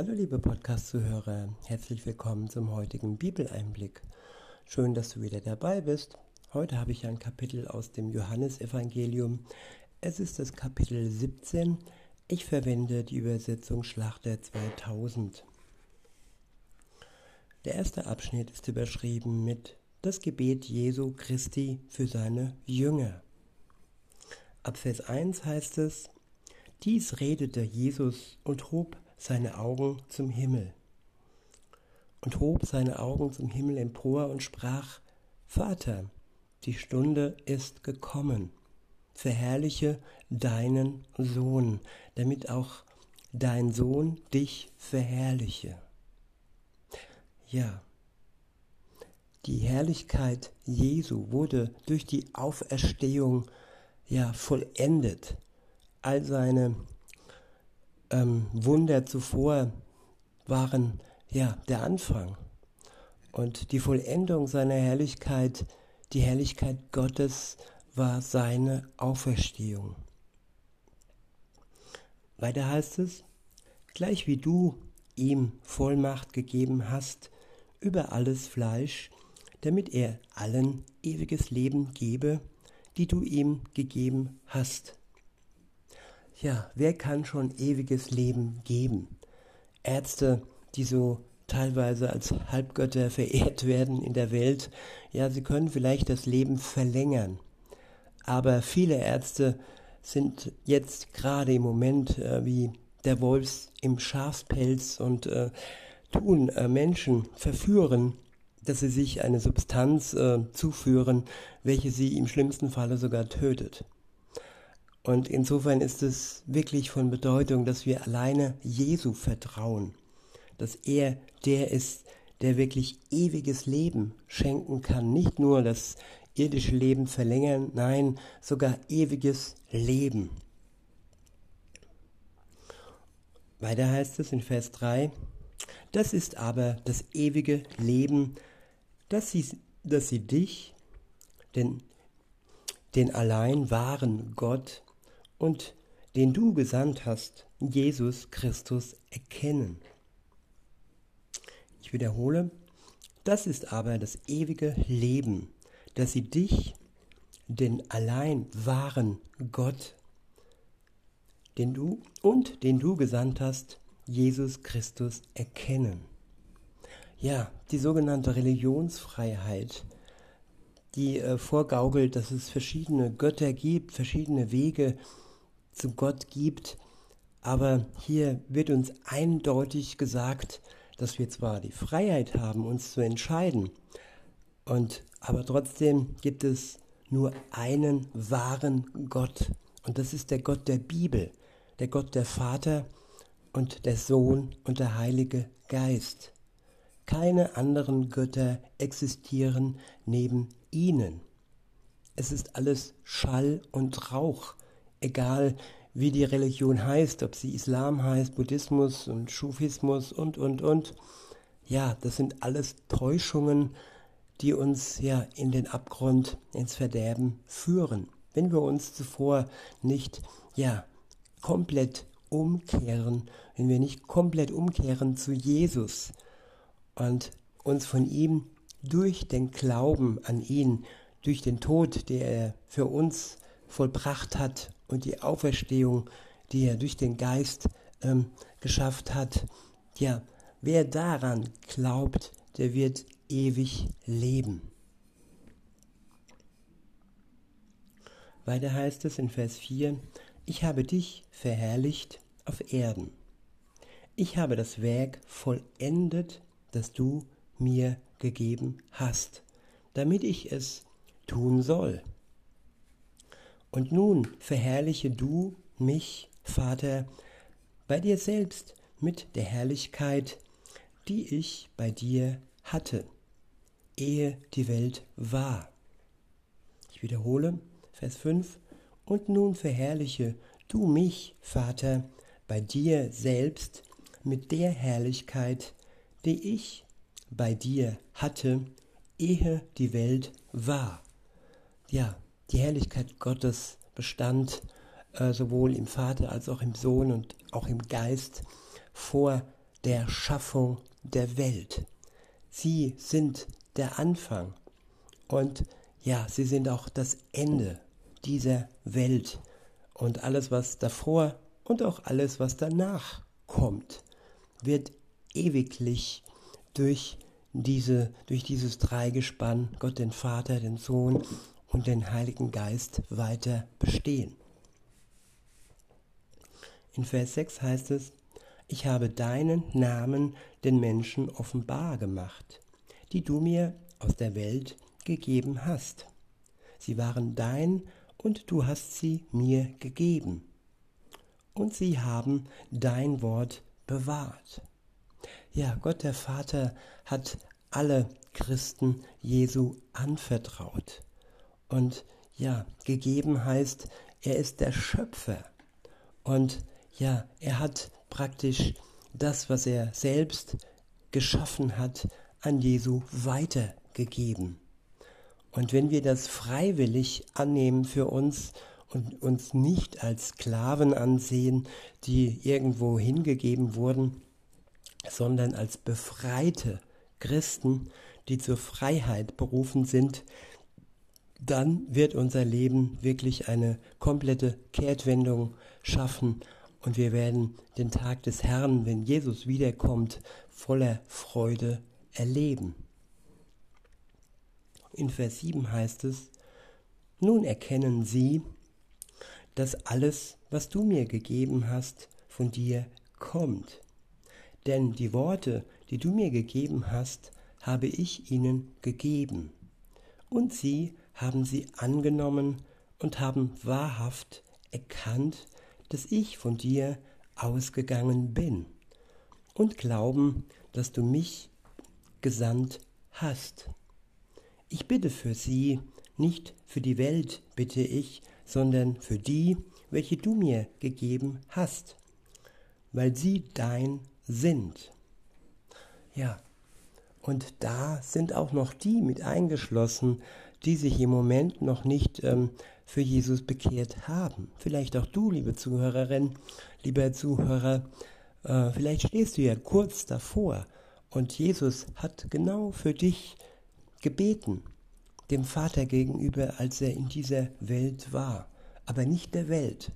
Hallo liebe Podcast-Zuhörer, herzlich willkommen zum heutigen Bibeleinblick. Schön, dass du wieder dabei bist. Heute habe ich ein Kapitel aus dem Johannesevangelium. Es ist das Kapitel 17. Ich verwende die Übersetzung Schlachter 2000. Der erste Abschnitt ist überschrieben mit Das Gebet Jesu Christi für seine Jünger. Ab Vers 1 heißt es, dies redete Jesus und hob seine Augen zum Himmel und hob seine Augen zum Himmel empor und sprach, Vater, die Stunde ist gekommen, verherrliche deinen Sohn, damit auch dein Sohn dich verherrliche. Ja, die Herrlichkeit Jesu wurde durch die Auferstehung ja vollendet. All seine ähm, Wunder zuvor waren ja der Anfang. Und die Vollendung seiner Herrlichkeit, die Herrlichkeit Gottes, war seine Auferstehung. Weiter heißt es, gleich wie du ihm Vollmacht gegeben hast über alles Fleisch, damit er allen ewiges Leben gebe, die du ihm gegeben hast ja, wer kann schon ewiges Leben geben? Ärzte, die so teilweise als Halbgötter verehrt werden in der Welt, ja, sie können vielleicht das Leben verlängern. Aber viele Ärzte sind jetzt gerade im Moment äh, wie der Wolfs im Schafspelz und äh, tun äh, Menschen verführen, dass sie sich eine Substanz äh, zuführen, welche sie im schlimmsten Falle sogar tötet. Und insofern ist es wirklich von Bedeutung, dass wir alleine Jesu vertrauen, dass er der ist, der wirklich ewiges Leben schenken kann. Nicht nur das irdische Leben verlängern, nein, sogar ewiges Leben. Weiter heißt es in Vers 3, das ist aber das ewige Leben, dass sie, dass sie dich, den, den allein wahren Gott, und den du gesandt hast, Jesus Christus, erkennen. Ich wiederhole, das ist aber das ewige Leben, dass sie dich, den allein wahren Gott, den du und den du gesandt hast, Jesus Christus, erkennen. Ja, die sogenannte Religionsfreiheit, die äh, vorgaukelt, dass es verschiedene Götter gibt, verschiedene Wege, zu Gott gibt. Aber hier wird uns eindeutig gesagt, dass wir zwar die Freiheit haben, uns zu entscheiden, und, aber trotzdem gibt es nur einen wahren Gott. Und das ist der Gott der Bibel, der Gott der Vater und der Sohn und der Heilige Geist. Keine anderen Götter existieren neben ihnen. Es ist alles Schall und Rauch, egal wie die Religion heißt, ob sie Islam heißt, Buddhismus und Schufismus und, und, und. Ja, das sind alles Täuschungen, die uns ja in den Abgrund, ins Verderben führen. Wenn wir uns zuvor nicht, ja, komplett umkehren, wenn wir nicht komplett umkehren zu Jesus und uns von ihm durch den Glauben an ihn, durch den Tod, der er für uns vollbracht hat und die Auferstehung, die er durch den Geist ähm, geschafft hat. Ja, wer daran glaubt, der wird ewig leben. Weiter heißt es in Vers 4, ich habe dich verherrlicht auf Erden. Ich habe das Werk vollendet, das du mir gegeben hast, damit ich es tun soll. Und nun verherrliche du mich, Vater, bei dir selbst mit der Herrlichkeit, die ich bei dir hatte, ehe die Welt war. Ich wiederhole, Vers 5, und nun verherrliche du mich, Vater, bei dir selbst mit der Herrlichkeit, die ich bei dir hatte, ehe die Welt war. Ja, die Herrlichkeit Gottes bestand äh, sowohl im Vater als auch im Sohn und auch im Geist vor der Schaffung der Welt. Sie sind der Anfang und ja, sie sind auch das Ende dieser Welt und alles, was davor und auch alles, was danach kommt, wird ewiglich durch diese, durch dieses Dreigespann, Gott den Vater, den Sohn und den Heiligen Geist weiter bestehen. In Vers 6 heißt es, ich habe deinen Namen den Menschen offenbar gemacht, die du mir aus der Welt gegeben hast. Sie waren dein und du hast sie mir gegeben. Und sie haben dein Wort bewahrt. Ja, Gott der Vater hat alle Christen Jesu anvertraut. Und ja, gegeben heißt, er ist der Schöpfer. Und ja, er hat praktisch das, was er selbst geschaffen hat, an Jesu weitergegeben. Und wenn wir das freiwillig annehmen für uns und uns nicht als Sklaven ansehen, die irgendwo hingegeben wurden, sondern als befreite Christen, die zur Freiheit berufen sind, dann wird unser Leben wirklich eine komplette Kehrtwendung schaffen und wir werden den Tag des Herrn, wenn Jesus wiederkommt, voller Freude erleben. In Vers 7 heißt es, nun erkennen sie, dass alles, was du mir gegeben hast, von dir kommt denn die Worte, die du mir gegeben hast, habe ich ihnen gegeben. Und sie haben sie angenommen und haben wahrhaft erkannt, dass ich von dir ausgegangen bin und glauben, dass du mich gesandt hast. Ich bitte für sie, nicht für die Welt bitte ich, sondern für die, welche du mir gegeben hast, weil sie dein sind. Ja, und da sind auch noch die mit eingeschlossen, die sich im Moment noch nicht ähm, für Jesus bekehrt haben. Vielleicht auch du, liebe Zuhörerin, lieber Zuhörer, äh, vielleicht stehst du ja kurz davor und Jesus hat genau für dich gebeten, dem Vater gegenüber, als er in dieser Welt war, aber nicht der Welt.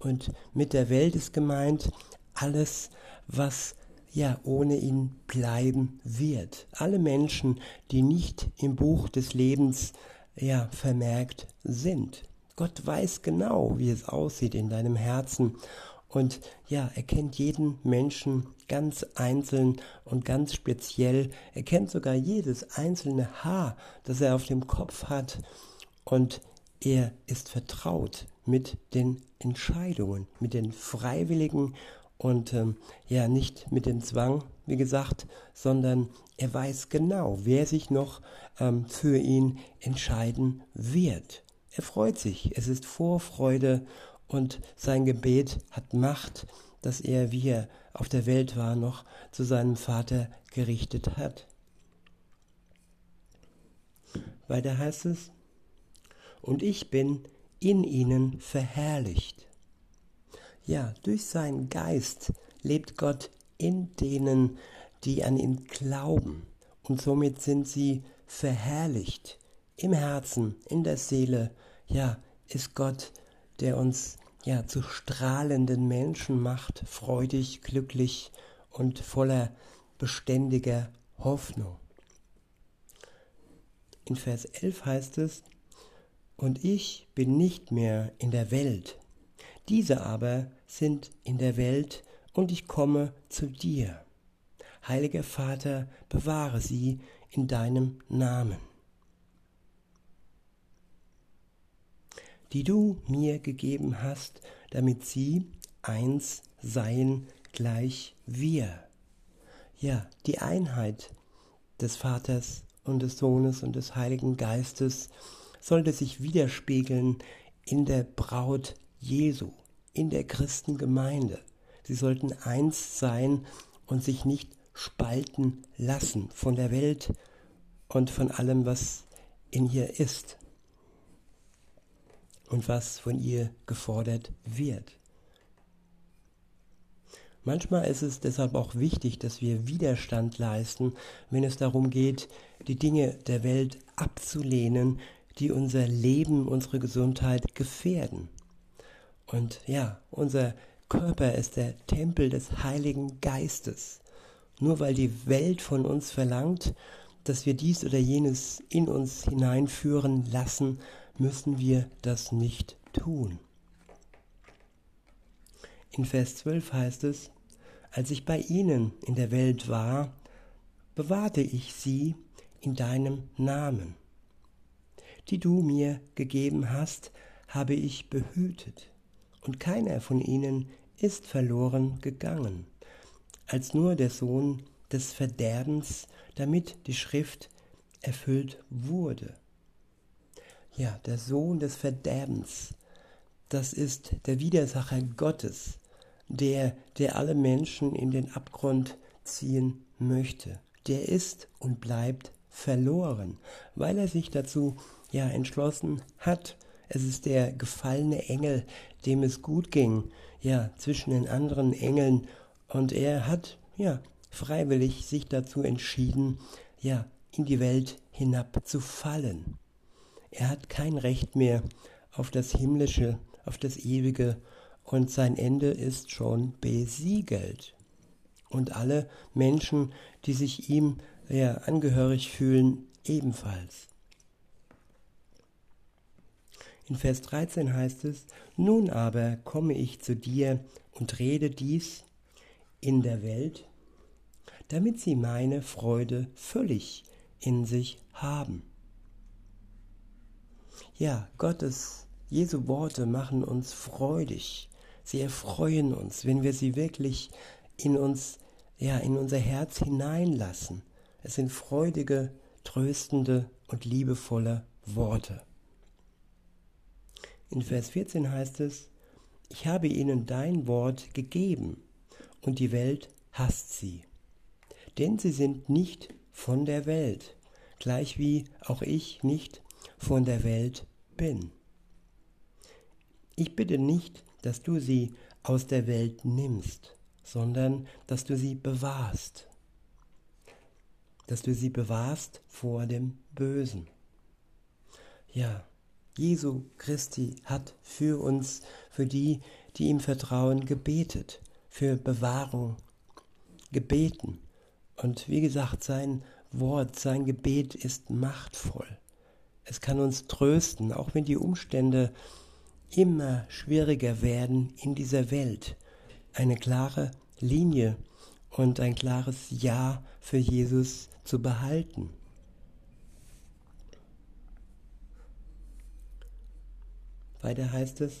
Und mit der Welt ist gemeint alles, was ja ohne ihn bleiben wird. Alle Menschen, die nicht im Buch des Lebens ja vermerkt sind. Gott weiß genau, wie es aussieht in deinem Herzen und ja, er kennt jeden Menschen ganz einzeln und ganz speziell. Er kennt sogar jedes einzelne Haar, das er auf dem Kopf hat und er ist vertraut mit den Entscheidungen, mit den freiwilligen und ähm, ja, nicht mit dem Zwang, wie gesagt, sondern er weiß genau, wer sich noch ähm, für ihn entscheiden wird. Er freut sich, es ist Vorfreude und sein Gebet hat Macht, dass er, wie er auf der Welt war, noch zu seinem Vater gerichtet hat. Weiter heißt es, und ich bin in ihnen verherrlicht. Ja, durch seinen Geist lebt Gott in denen, die an ihn glauben. Und somit sind sie verherrlicht. Im Herzen, in der Seele, ja, ist Gott, der uns ja zu strahlenden Menschen macht, freudig, glücklich und voller beständiger Hoffnung. In Vers 11 heißt es, und ich bin nicht mehr in der Welt, diese aber sind in der Welt und ich komme zu dir. Heiliger Vater, bewahre sie in deinem Namen, die du mir gegeben hast, damit sie eins seien gleich wir. Ja, die Einheit des Vaters und des Sohnes und des Heiligen Geistes sollte sich widerspiegeln in der Braut Jesu in der Christengemeinde. Sie sollten eins sein und sich nicht spalten lassen von der Welt und von allem, was in ihr ist und was von ihr gefordert wird. Manchmal ist es deshalb auch wichtig, dass wir Widerstand leisten, wenn es darum geht, die Dinge der Welt abzulehnen, die unser Leben, unsere Gesundheit gefährden. Und ja, unser Körper ist der Tempel des Heiligen Geistes. Nur weil die Welt von uns verlangt, dass wir dies oder jenes in uns hineinführen lassen, müssen wir das nicht tun. In Vers 12 heißt es, als ich bei ihnen in der Welt war, bewahrte ich sie in deinem Namen. Die du mir gegeben hast, habe ich behütet, und keiner von ihnen ist verloren gegangen, als nur der Sohn des Verderbens, damit die Schrift erfüllt wurde. Ja, der Sohn des Verderbens, das ist der Widersacher Gottes, der, der alle Menschen in den Abgrund ziehen möchte. Der ist und bleibt verloren, weil er sich dazu ja entschlossen hat. Es ist der gefallene Engel, dem es gut ging, ja, zwischen den anderen Engeln und er hat ja freiwillig sich dazu entschieden, ja, in die Welt hinab zu fallen. Er hat kein Recht mehr auf das himmlische, auf das ewige und sein Ende ist schon besiegelt. Und alle Menschen, die sich ihm ja, angehörig fühlen, ebenfalls. In Vers 13 heißt es, Nun aber komme ich zu dir und rede dies in der Welt, damit sie meine Freude völlig in sich haben. Ja, Gottes, Jesu Worte machen uns freudig. Sie erfreuen uns, wenn wir sie wirklich in uns, ja, in unser Herz hineinlassen. Es sind freudige, tröstende und liebevolle Worte. In Vers 14 heißt es, ich habe ihnen dein Wort gegeben und die Welt hasst sie. Denn sie sind nicht von der Welt, gleich wie auch ich nicht von der Welt bin. Ich bitte nicht, dass du sie aus der Welt nimmst, sondern dass du sie bewahrst. Dass du sie bewahrst vor dem Bösen. Ja, Jesu Christi hat für uns, für die, die ihm vertrauen, gebetet, für Bewahrung gebeten. Und wie gesagt, sein Wort, sein Gebet ist machtvoll. Es kann uns trösten, auch wenn die Umstände immer schwieriger werden in dieser Welt. Eine klare Linie und ein klares Ja für Jesus zu behalten. Weiter heißt es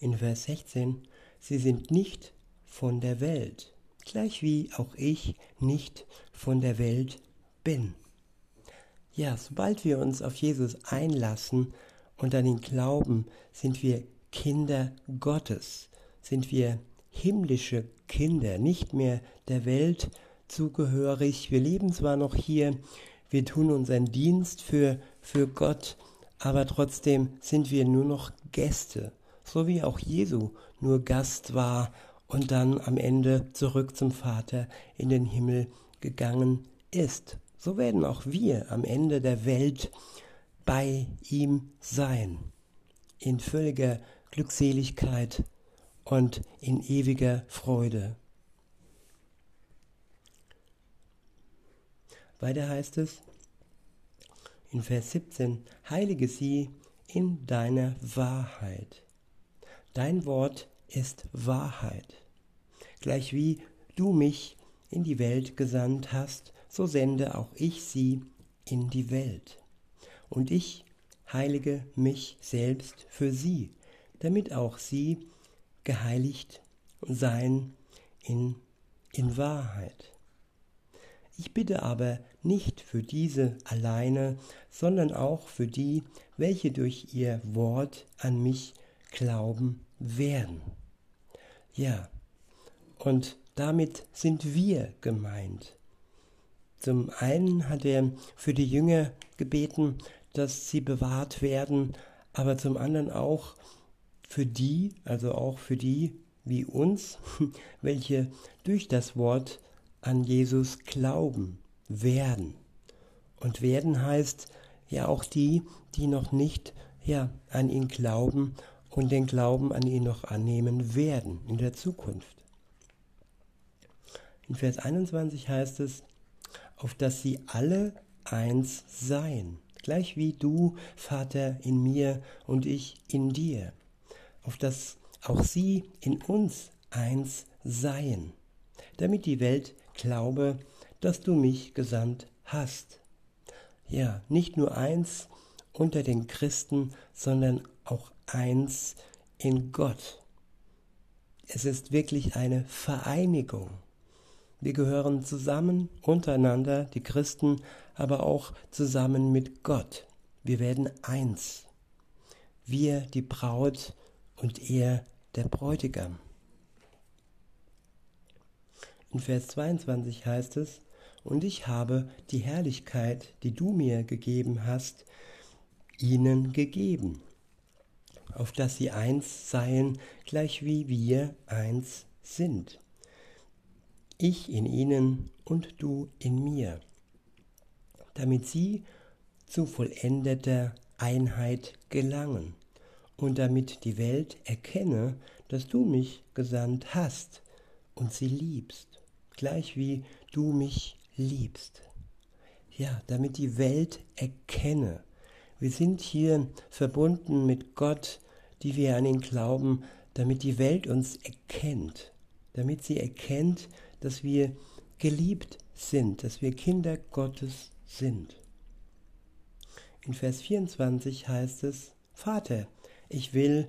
in Vers 16, sie sind nicht von der Welt, gleich wie auch ich nicht von der Welt bin. Ja, sobald wir uns auf Jesus einlassen und an ihn glauben, sind wir Kinder Gottes, sind wir himmlische Kinder, nicht mehr der Welt zugehörig. Wir leben zwar noch hier, wir tun unseren Dienst für, für Gott, aber trotzdem sind wir nur noch Gäste, so wie auch Jesu nur Gast war und dann am Ende zurück zum Vater in den Himmel gegangen ist. So werden auch wir am Ende der Welt bei ihm sein, in völliger Glückseligkeit und in ewiger Freude. Weiter heißt es, in Vers 17, heilige sie in deiner Wahrheit. Dein Wort ist Wahrheit. Gleich wie du mich in die Welt gesandt hast, so sende auch ich sie in die Welt. Und ich heilige mich selbst für sie, damit auch sie geheiligt seien in, in Wahrheit. Ich bitte aber nicht für diese alleine, sondern auch für die, welche durch ihr Wort an mich glauben werden. Ja, und damit sind wir gemeint. Zum einen hat er für die Jünger gebeten, dass sie bewahrt werden, aber zum anderen auch für die, also auch für die, wie uns, welche durch das Wort an Jesus glauben werden. Und werden heißt ja auch die, die noch nicht ja, an ihn glauben und den Glauben an ihn noch annehmen werden in der Zukunft. In Vers 21 heißt es, auf dass sie alle eins seien, gleich wie du, Vater, in mir und ich in dir, auf dass auch sie in uns eins seien, damit die Welt glaube, dass du mich gesandt hast. Ja, nicht nur eins unter den Christen, sondern auch eins in Gott. Es ist wirklich eine Vereinigung. Wir gehören zusammen untereinander, die Christen, aber auch zusammen mit Gott. Wir werden eins. Wir die Braut und er der Bräutigam. In Vers 22 heißt es, und ich habe die Herrlichkeit, die du mir gegeben hast, ihnen gegeben, auf dass sie eins seien, gleich wie wir eins sind. Ich in ihnen und du in mir, damit sie zu vollendeter Einheit gelangen und damit die Welt erkenne, dass du mich gesandt hast und sie liebst, gleich wie du mich liebst. Ja, damit die Welt erkenne. Wir sind hier verbunden mit Gott, die wir an ihn glauben, damit die Welt uns erkennt, damit sie erkennt, dass wir geliebt sind, dass wir Kinder Gottes sind. In Vers 24 heißt es, Vater, ich will,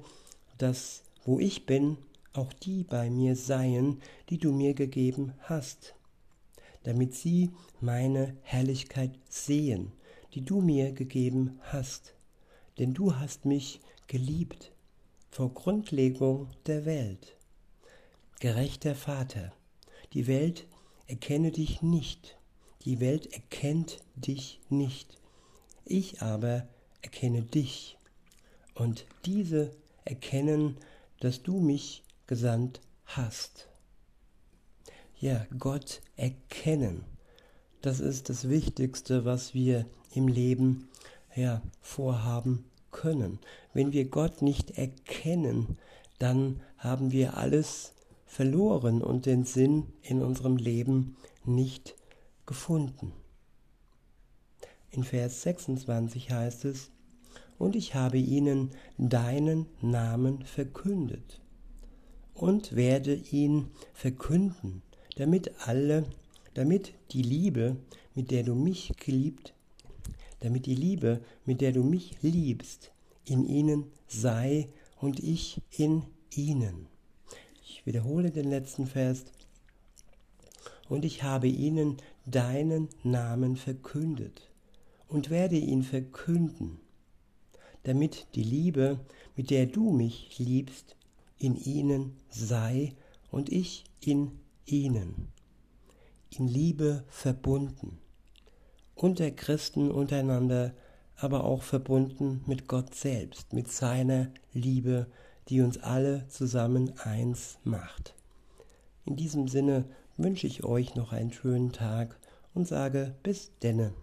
dass wo ich bin, auch die bei mir seien, die du mir gegeben hast, damit sie meine Herrlichkeit sehen, die du mir gegeben hast. Denn du hast mich geliebt vor Grundlegung der Welt. Gerechter Vater, die Welt erkenne dich nicht. Die Welt erkennt dich nicht. Ich aber erkenne dich. Und diese erkennen, dass du mich gesandt hast. Ja, Gott erkennen. Das ist das Wichtigste, was wir im Leben ja, vorhaben können. Wenn wir Gott nicht erkennen, dann haben wir alles verloren und den Sinn in unserem Leben nicht gefunden. In Vers 26 heißt es, und ich habe ihnen deinen Namen verkündet und werde ihn verkünden, damit alle, damit die Liebe, mit der du mich geliebt, damit die Liebe, mit der du mich liebst, in ihnen sei und ich in ihnen. Ich wiederhole den letzten Vers. Und ich habe ihnen deinen Namen verkündet und werde ihn verkünden, damit die Liebe, mit der du mich liebst, in ihnen sei und ich in ihnen, in Liebe verbunden, unter Christen untereinander, aber auch verbunden mit Gott selbst, mit seiner Liebe, die uns alle zusammen eins macht. In diesem Sinne wünsche ich euch noch einen schönen Tag und sage bis denne.